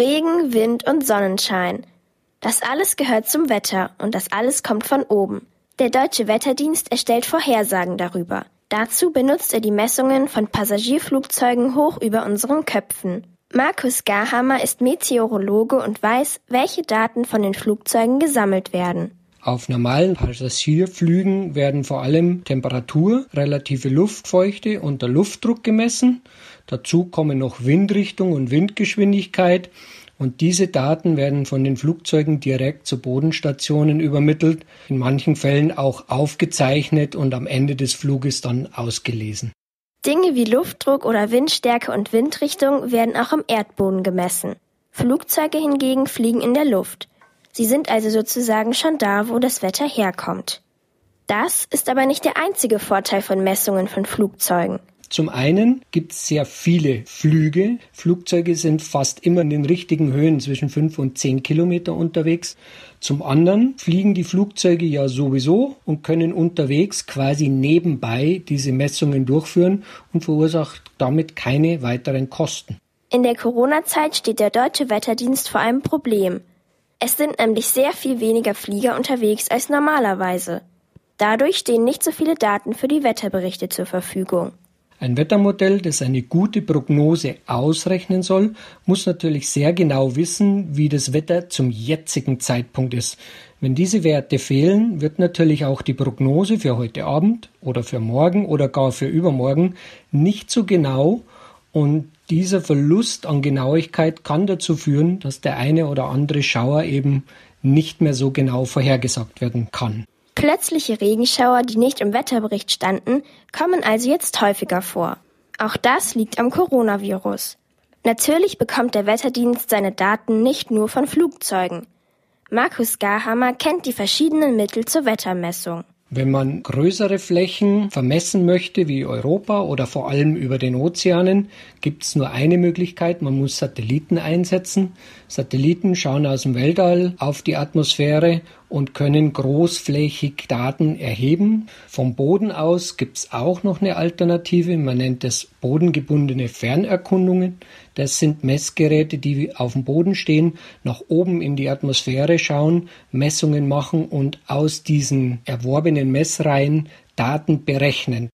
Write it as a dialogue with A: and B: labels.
A: Regen, Wind und Sonnenschein. Das alles gehört zum Wetter und das alles kommt von oben. Der deutsche Wetterdienst erstellt Vorhersagen darüber. Dazu benutzt er die Messungen von Passagierflugzeugen hoch über unseren Köpfen. Markus Garhammer ist Meteorologe und weiß, welche Daten von den Flugzeugen gesammelt werden.
B: Auf normalen Passagierflügen werden vor allem Temperatur, relative Luftfeuchte und der Luftdruck gemessen. Dazu kommen noch Windrichtung und Windgeschwindigkeit. Und diese Daten werden von den Flugzeugen direkt zu Bodenstationen übermittelt, in manchen Fällen auch aufgezeichnet und am Ende des Fluges dann ausgelesen.
A: Dinge wie Luftdruck oder Windstärke und Windrichtung werden auch im Erdboden gemessen. Flugzeuge hingegen fliegen in der Luft. Sie sind also sozusagen schon da, wo das Wetter herkommt. Das ist aber nicht der einzige Vorteil von Messungen von Flugzeugen.
B: Zum einen gibt es sehr viele Flüge. Flugzeuge sind fast immer in den richtigen Höhen zwischen fünf und zehn Kilometer unterwegs. Zum anderen fliegen die Flugzeuge ja sowieso und können unterwegs quasi nebenbei diese Messungen durchführen und verursacht damit keine weiteren Kosten.
A: In der Corona-Zeit steht der deutsche Wetterdienst vor einem Problem. Es sind nämlich sehr viel weniger Flieger unterwegs als normalerweise. Dadurch stehen nicht so viele Daten für die Wetterberichte zur Verfügung.
B: Ein Wettermodell, das eine gute Prognose ausrechnen soll, muss natürlich sehr genau wissen, wie das Wetter zum jetzigen Zeitpunkt ist. Wenn diese Werte fehlen, wird natürlich auch die Prognose für heute Abend oder für morgen oder gar für übermorgen nicht so genau und dieser Verlust an Genauigkeit kann dazu führen, dass der eine oder andere Schauer eben nicht mehr so genau vorhergesagt werden kann.
A: Plötzliche Regenschauer, die nicht im Wetterbericht standen, kommen also jetzt häufiger vor. Auch das liegt am Coronavirus. Natürlich bekommt der Wetterdienst seine Daten nicht nur von Flugzeugen. Markus Garhammer kennt die verschiedenen Mittel zur Wettermessung.
B: Wenn man größere Flächen vermessen möchte, wie Europa oder vor allem über den Ozeanen, gibt es nur eine Möglichkeit, man muss Satelliten einsetzen. Satelliten schauen aus dem Weltall auf die Atmosphäre und können großflächig Daten erheben. Vom Boden aus gibt es auch noch eine Alternative, man nennt es bodengebundene Fernerkundungen. Das sind Messgeräte, die auf dem Boden stehen, nach oben in die Atmosphäre schauen, Messungen machen und aus diesen erworbenen Messreihen Daten berechnen.